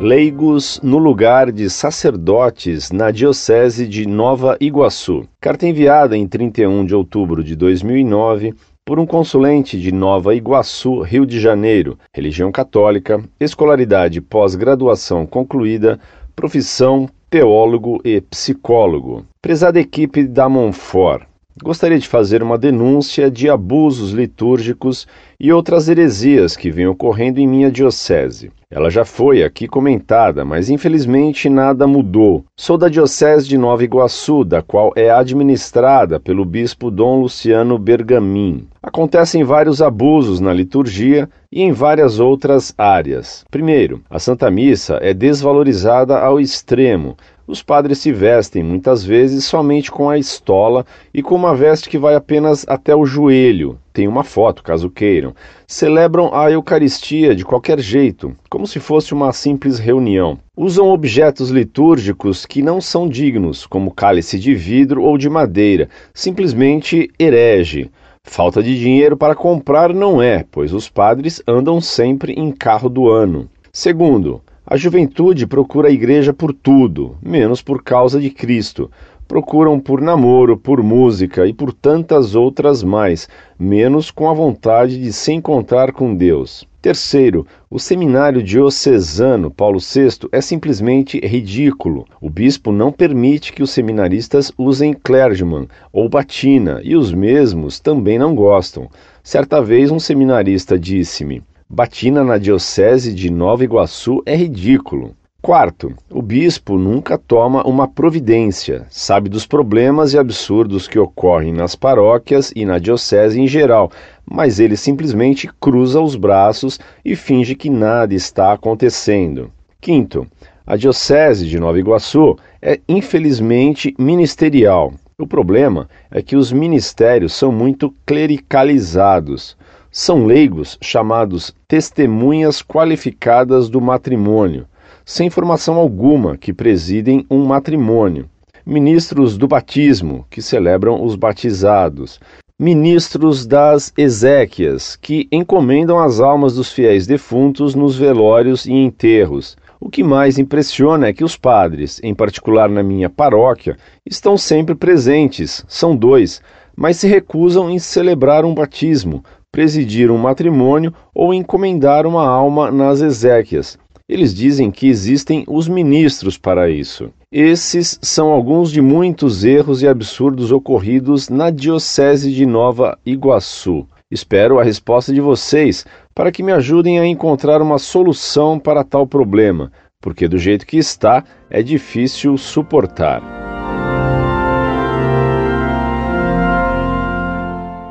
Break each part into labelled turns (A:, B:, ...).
A: Leigos no lugar de sacerdotes na Diocese de Nova Iguaçu. Carta enviada em 31 de outubro de 2009 por um consulente de Nova Iguaçu, Rio de Janeiro, religião católica, escolaridade pós-graduação concluída, profissão teólogo e psicólogo. Prezada equipe da Monfort, gostaria de fazer uma denúncia de abusos litúrgicos e outras heresias que vêm ocorrendo em minha diocese. Ela já foi aqui comentada, mas infelizmente nada mudou. Sou da Diocese de Nova Iguaçu, da qual é administrada pelo bispo Dom Luciano Bergamin. Acontecem vários abusos na liturgia e em várias outras áreas. Primeiro, a Santa Missa é desvalorizada ao extremo, os padres se vestem muitas vezes somente com a estola e com uma veste que vai apenas até o joelho. Tem uma foto, caso queiram. Celebram a Eucaristia de qualquer jeito, como se fosse uma simples reunião. Usam objetos litúrgicos que não são dignos, como cálice de vidro ou de madeira, simplesmente herege. Falta de dinheiro para comprar não é, pois os padres andam sempre em carro do ano. Segundo, a juventude procura a igreja por tudo, menos por causa de Cristo. Procuram por namoro, por música e por tantas outras mais, menos com a vontade de se encontrar com Deus. Terceiro, o seminário diocesano Paulo VI é simplesmente ridículo. O bispo não permite que os seminaristas usem clergyman ou batina, e os mesmos também não gostam. Certa vez um seminarista disse-me: Batina na Diocese de Nova Iguaçu é ridículo. Quarto, o bispo nunca toma uma providência, sabe dos problemas e absurdos que ocorrem nas paróquias e na diocese em geral, mas ele simplesmente cruza os braços e finge que nada está acontecendo. Quinto, a diocese de Nova Iguaçu é infelizmente ministerial. O problema é que os ministérios são muito clericalizados. São leigos chamados testemunhas qualificadas do matrimônio, sem formação alguma que presidem um matrimônio. Ministros do batismo, que celebram os batizados. Ministros das exéquias, que encomendam as almas dos fiéis defuntos nos velórios e enterros. O que mais impressiona é que os padres, em particular na minha paróquia, estão sempre presentes, são dois, mas se recusam em celebrar um batismo, presidir um matrimônio ou encomendar uma alma nas exéquias. Eles dizem que existem os ministros para isso. Esses são alguns de muitos erros e absurdos ocorridos na Diocese de Nova Iguaçu. Espero a resposta de vocês para que me ajudem a encontrar uma solução para tal problema, porque do jeito que está é difícil suportar.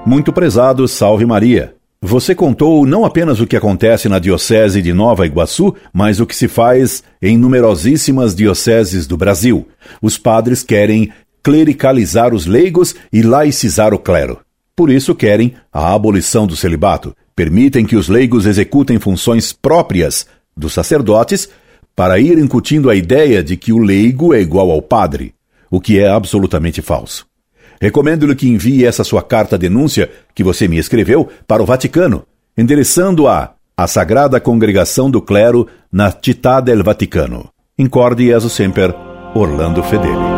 B: Muito prezado, salve Maria. Você contou não apenas o que acontece na Diocese de Nova Iguaçu, mas o que se faz em numerosíssimas dioceses do Brasil. Os padres querem clericalizar os leigos e laicizar o clero. Por isso querem a abolição do celibato. Permitem que os leigos executem funções próprias dos sacerdotes para ir incutindo a ideia de que o leigo é igual ao padre, o que é absolutamente falso. Recomendo-lhe que envie essa sua carta denúncia que você me escreveu para o Vaticano, endereçando a a Sagrada Congregação do Clero na Città del Vaticano. Incorde Jesus Semper, Orlando Fedeli.